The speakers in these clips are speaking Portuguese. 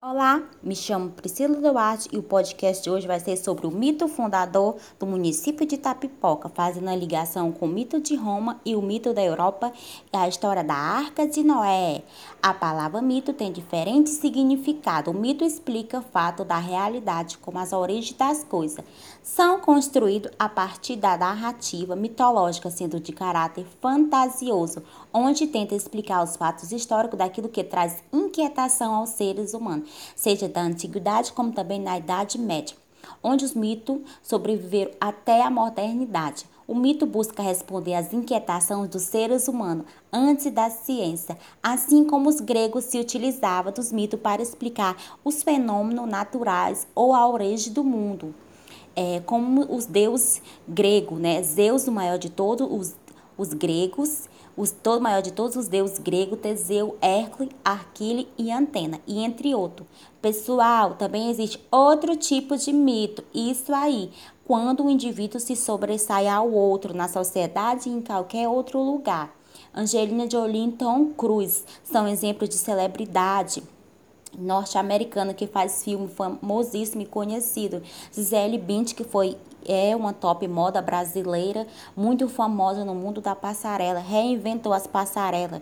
Olá, me chamo Priscila Duarte e o podcast de hoje vai ser sobre o mito fundador do município de Tapipoca, fazendo a ligação com o mito de Roma e o mito da Europa e a história da Arca de Noé. A palavra mito tem diferente significado. O mito explica o fato da realidade, como as origens das coisas. São construídos a partir da narrativa mitológica, sendo de caráter fantasioso, onde tenta explicar os fatos históricos daquilo que traz inquietação aos seres humanos seja da antiguidade como também na Idade Média, onde os mitos sobreviveram até a modernidade. O mito busca responder às inquietações dos seres humanos antes da ciência, assim como os gregos se utilizavam dos mitos para explicar os fenômenos naturais ou a origem do mundo. É, como os deuses gregos, né? Zeus, o maior de todos os, os gregos, os todo maior de todos os deuses gregos, Teseu, Hércules, Arquile e Antena, e entre outros. Pessoal, também existe outro tipo de mito, isso aí, quando o indivíduo se sobressai ao outro na sociedade e em qualquer outro lugar. Angelina Jolie e Tom Cruise são exemplos de celebridade norte-americana que faz filme famosíssimo e conhecido. Gisele Bündchen, que foi é uma top moda brasileira, muito famosa no mundo da passarela, reinventou as passarelas.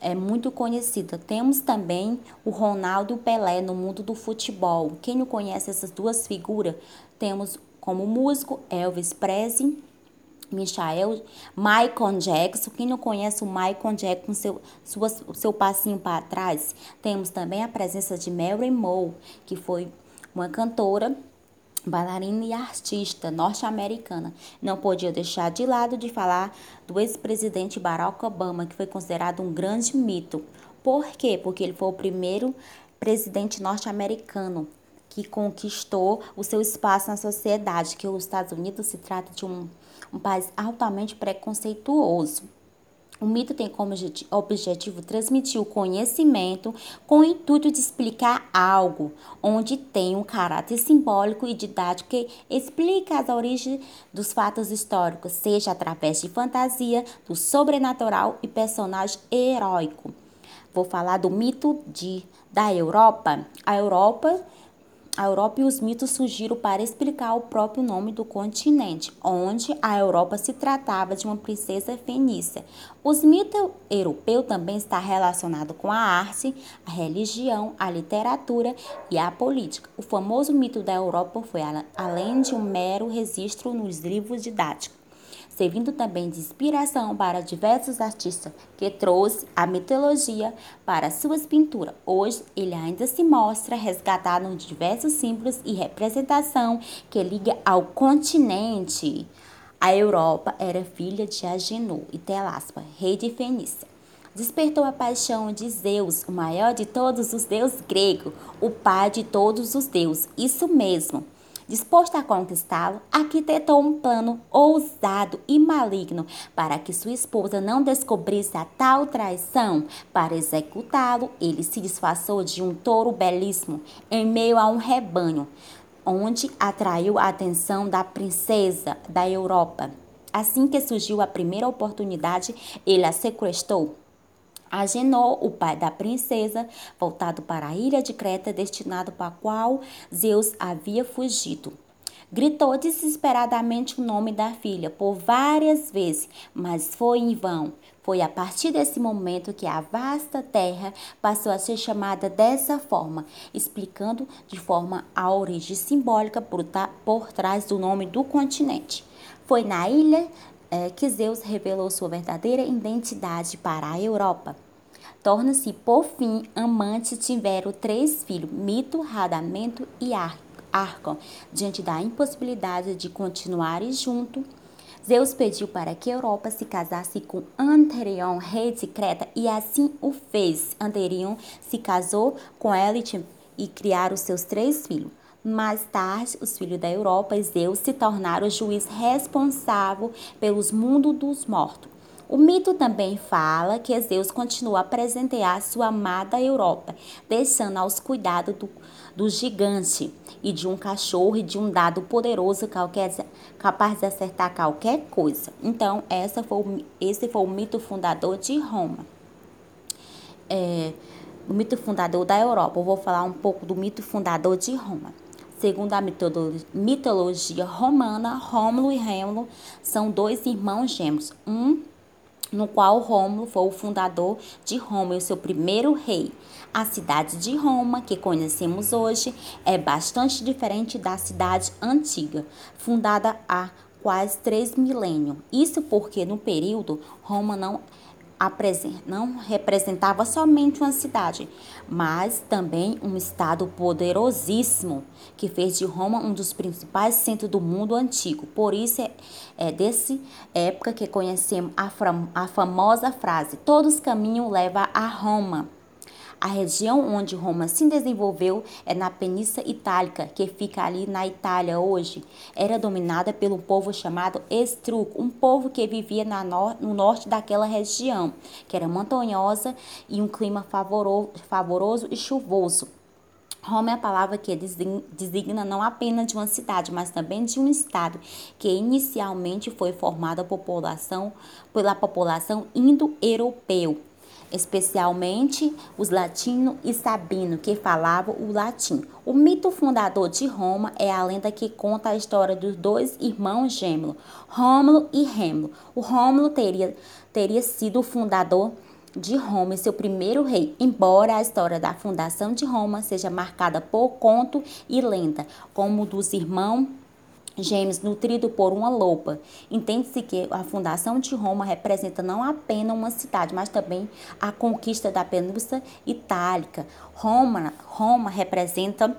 É muito conhecida. Temos também o Ronaldo Pelé no mundo do futebol. Quem não conhece essas duas figuras? Temos como músico Elvis Presley Michael, Michael Jackson. Quem não conhece o Michael Jackson, seu, sua, seu passinho para trás, temos também a presença de Mary Moe, que foi uma cantora, bailarina e artista norte-americana. Não podia deixar de lado de falar do ex-presidente Barack Obama, que foi considerado um grande mito. Por quê? Porque ele foi o primeiro presidente norte-americano que conquistou o seu espaço na sociedade, que os Estados Unidos se trata de um, um país altamente preconceituoso. O mito tem como objetivo transmitir o conhecimento com o intuito de explicar algo, onde tem um caráter simbólico e didático que explica as origens dos fatos históricos, seja através de fantasia, do sobrenatural e personagem heróico. Vou falar do mito de, da Europa. A Europa a Europa e os mitos surgiram para explicar o próprio nome do continente, onde a Europa se tratava de uma princesa fenícia. Os mitos europeus também está relacionado com a arte, a religião, a literatura e a política. O famoso mito da Europa foi além de um mero registro nos livros didáticos servindo também de inspiração para diversos artistas que trouxe a mitologia para suas pinturas. Hoje, ele ainda se mostra resgatado em diversos símbolos e representação que liga ao continente. A Europa era filha de Agenor e Telaspa, rei de Fenícia despertou a paixão de Zeus, o maior de todos os deuses gregos, o pai de todos os deuses. Isso mesmo. Disposto a conquistá-lo, arquitetou um plano ousado e maligno para que sua esposa não descobrisse a tal traição. Para executá-lo, ele se disfarçou de um touro belíssimo em meio a um rebanho, onde atraiu a atenção da princesa da Europa. Assim que surgiu a primeira oportunidade, ele a sequestrou Agenor, o pai da princesa, voltado para a ilha de Creta, destinado para a qual Zeus havia fugido. Gritou desesperadamente o nome da filha por várias vezes, mas foi em vão. Foi a partir desse momento que a vasta terra passou a ser chamada dessa forma, explicando de forma a origem simbólica por, por trás do nome do continente. Foi na ilha é, que Zeus revelou sua verdadeira identidade para a Europa. Torna-se, por fim, amante tiveram três filhos, Mito, Radamento e Arcon. Diante da impossibilidade de continuarem juntos, Zeus pediu para que Europa se casasse com Anterion, rei de Creta, e assim o fez. Anterion se casou com ela e criaram seus três filhos. Mais tarde, os filhos da Europa e Zeus se tornaram o juiz responsável pelos mundos dos mortos. O mito também fala que Zeus continua a presentear sua amada Europa, deixando aos cuidados do, do gigante e de um cachorro e de um dado poderoso qualquer, capaz de acertar qualquer coisa. Então, essa foi, esse foi o mito fundador de Roma. É, o mito fundador da Europa. Eu vou falar um pouco do mito fundador de Roma. Segundo a mitologia romana, Rômulo e Rêmulo são dois irmãos gêmeos, um no qual Rômulo foi o fundador de Roma e o seu primeiro rei. A cidade de Roma, que conhecemos hoje, é bastante diferente da cidade antiga, fundada há quase três milênios. Isso porque no período Roma não não representava somente uma cidade, mas também um estado poderosíssimo que fez de Roma um dos principais centros do mundo antigo. Por isso é, é desse época que conhecemos a, a famosa frase: todos os caminhos levam a Roma. A região onde Roma se desenvolveu é na Península Itálica, que fica ali na Itália hoje. Era dominada pelo povo chamado Estruco, um povo que vivia no norte daquela região, que era montanhosa e um clima favoroso, favoroso e chuvoso. Roma é a palavra que designa não apenas de uma cidade, mas também de um estado, que inicialmente foi formada população, pela população indo-europeu especialmente os latinos e sabino que falavam o latim. O mito fundador de Roma é a lenda que conta a história dos dois irmãos gêmeos, Rômulo e Rêmulo. O Rômulo teria, teria sido o fundador de Roma e seu primeiro rei, embora a história da fundação de Roma seja marcada por conto e lenda, como dos irmãos gêmeos nutrido por uma lopa. Entende-se que a fundação de Roma representa não apenas uma cidade, mas também a conquista da Península Itálica. Roma, Roma representa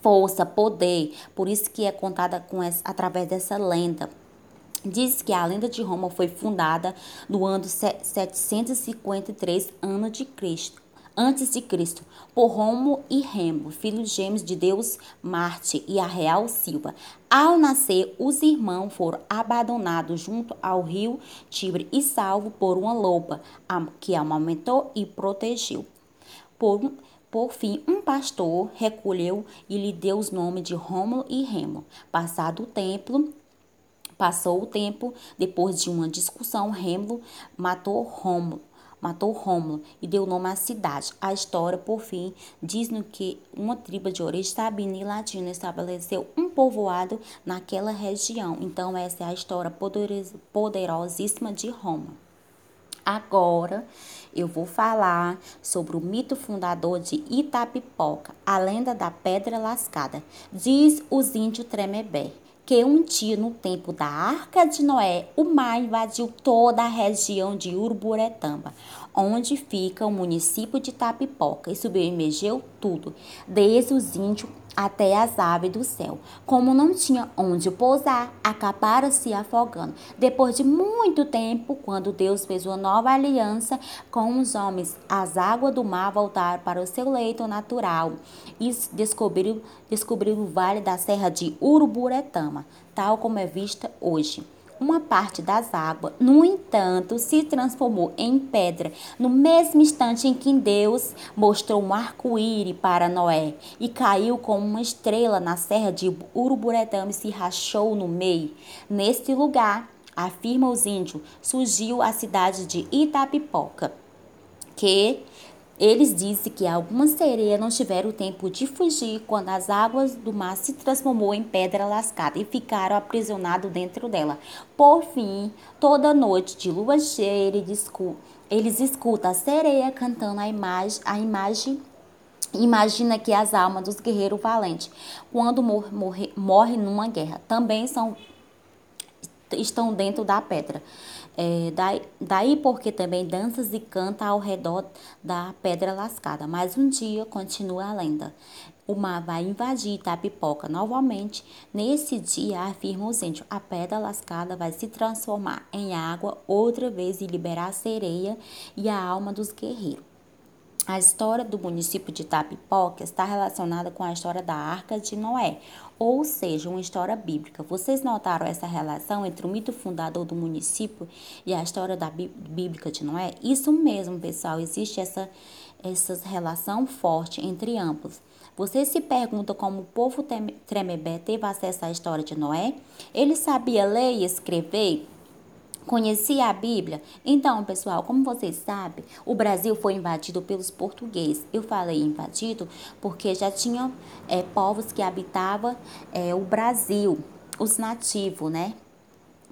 força, poder, por isso que é contada com essa, através dessa lenda. Diz que a lenda de Roma foi fundada no ano 753 ano de Cristo antes de Cristo, por Romo e Remo, filhos gêmeos de Deus Marte e a Real Silva. Ao nascer, os irmãos foram abandonados junto ao rio Tibre e salvo por uma loba, que amamentou e protegeu. Por, por fim, um pastor recolheu e lhe deu os nomes de Rômulo e Remo. Passado o tempo, passou o tempo, depois de uma discussão, Rêmulo matou Rômulo matou Rômulo e deu nome à cidade. A história, por fim, diz-nos que uma tribo de origem sabina e latina estabeleceu um povoado naquela região. Então, essa é a história poderosíssima de Roma. Agora eu vou falar sobre o mito fundador de Itapipoca, a lenda da pedra lascada. Diz os índios Tremebé que um dia, no tempo da Arca de Noé, o mar invadiu toda a região de Uruburetamba, onde fica o município de Tapipoca, e submergeu tudo, desde os índios até as aves do céu. Como não tinha onde pousar, acabaram se afogando. Depois de muito tempo, quando Deus fez uma nova aliança com os homens, as águas do mar voltaram para o seu leito natural e descobriram o vale da serra de Uruburetama, tal como é vista hoje uma parte das águas, no entanto, se transformou em pedra no mesmo instante em que Deus mostrou um arco-íris para Noé e caiu como uma estrela na serra de Uruburetama e se rachou no meio. Neste lugar, afirma os índios, surgiu a cidade de Itapipoca, que eles dizem que algumas sereias não tiveram tempo de fugir quando as águas do mar se transformou em pedra lascada e ficaram aprisionados dentro dela. Por fim, toda noite de lua cheia, eles escutam a sereia cantando a imagem, a imagem Imagina que as almas dos guerreiros valentes, quando morrem morre, morre numa guerra, também são estão dentro da pedra. É, daí, daí porque também danças e canta ao redor da pedra lascada. Mas um dia continua a lenda. O mar vai invadir Itapipoca novamente. Nesse dia, afirma os índios, a pedra lascada vai se transformar em água outra vez e liberar a sereia e a alma dos guerreiros. A história do município de Itapipoca está relacionada com a história da Arca de Noé, ou seja, uma história bíblica. Vocês notaram essa relação entre o mito fundador do município e a história da bíblica de Noé? Isso mesmo, pessoal, existe essa, essa relação forte entre ambos. Você se pergunta como o povo Tremebé teve acesso à história de Noé? Ele sabia ler e escrever? Conhecia a Bíblia? Então, pessoal, como vocês sabem, o Brasil foi invadido pelos portugueses. Eu falei invadido porque já tinha é, povos que habitavam é, o Brasil, os nativos, né?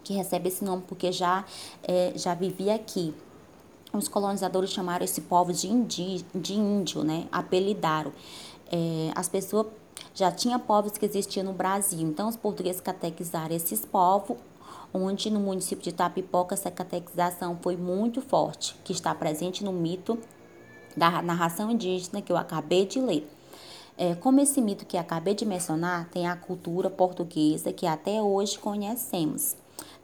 Que recebe esse nome porque já, é, já vivia aqui. Os colonizadores chamaram esse povo de, indi, de índio, né? Apelidaram. É, as pessoas já tinha povos que existiam no Brasil, então os portugueses catequizaram esses povos onde no município de Tapipoca essa catequização foi muito forte, que está presente no mito da narração indígena que eu acabei de ler. É, como esse mito que acabei de mencionar tem a cultura portuguesa que até hoje conhecemos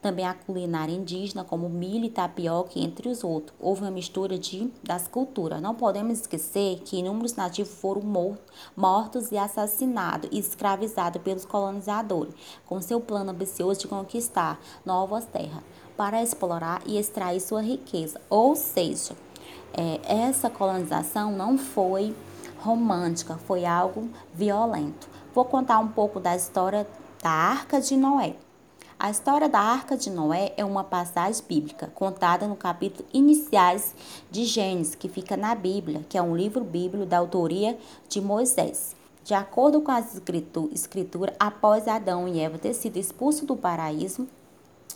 também a culinária indígena, como milho e tapioca, entre os outros. Houve uma mistura de, das culturas. Não podemos esquecer que inúmeros nativos foram mortos e assassinados e escravizados pelos colonizadores, com seu plano ambicioso de conquistar novas terras para explorar e extrair sua riqueza. Ou seja, é, essa colonização não foi romântica, foi algo violento. Vou contar um pouco da história da Arca de Noé. A história da Arca de Noé é uma passagem bíblica contada no capítulo iniciais de Gênesis, que fica na Bíblia, que é um livro bíblico da autoria de Moisés. De acordo com as escrituras, após Adão e Eva ter sido expulsos do paraíso,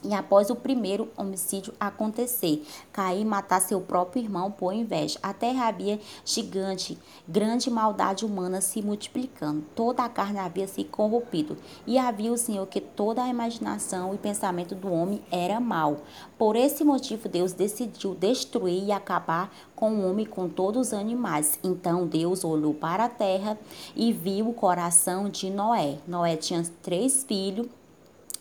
e após o primeiro homicídio acontecer, Caim matar seu próprio irmão por inveja. A terra havia gigante, grande maldade humana se multiplicando. Toda a carne havia se corrompido. E havia o Senhor que toda a imaginação e pensamento do homem era mau. Por esse motivo, Deus decidiu destruir e acabar com o homem e com todos os animais. Então Deus olhou para a terra e viu o coração de Noé. Noé tinha três filhos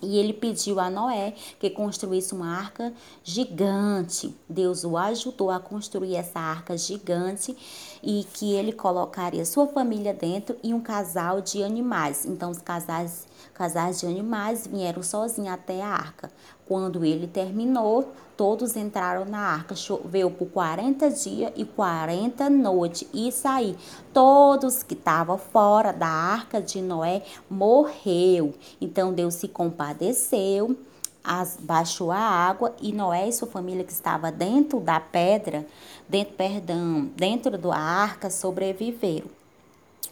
e ele pediu a Noé que construísse uma arca gigante. Deus o ajudou a construir essa arca gigante e que ele colocaria sua família dentro e um casal de animais. Então os casais, casais de animais vieram sozinhos até a arca. Quando ele terminou, todos entraram na arca. Choveu por 40 dias e 40 noites e saí. Todos que estavam fora da arca de Noé morreu. Então Deus se compadeceu, as, baixou a água e Noé e sua família que estava dentro da pedra, dentro, perdão, dentro da arca sobreviveram.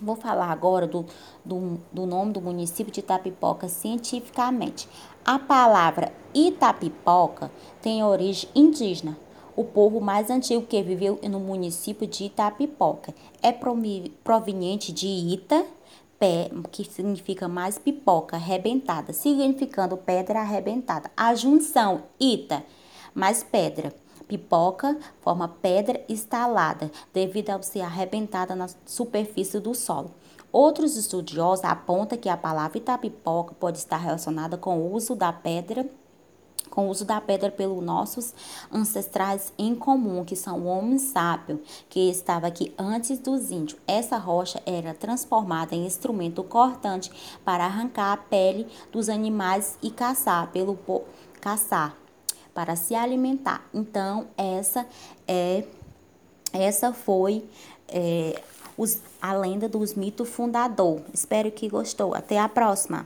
Vou falar agora do, do, do nome do município de Itapipoca cientificamente. A palavra Itapipoca tem origem indígena. O povo mais antigo que viveu no município de Itapipoca é proveniente de Ita, pé, que significa mais pipoca, arrebentada, significando pedra arrebentada. A junção Ita mais pedra pipoca forma pedra estalada, devido ao ser arrebentada na superfície do solo. Outros estudiosos apontam que a palavra Itapipoca pode estar relacionada com o uso da pedra com o uso da pedra pelos nossos ancestrais em comum, que são o homem sábio, que estava aqui antes dos índios. Essa rocha era transformada em instrumento cortante para arrancar a pele dos animais e caçar pelo caçar para se alimentar. Então, essa é essa foi é, os, a lenda dos mitos fundador. Espero que gostou. Até a próxima.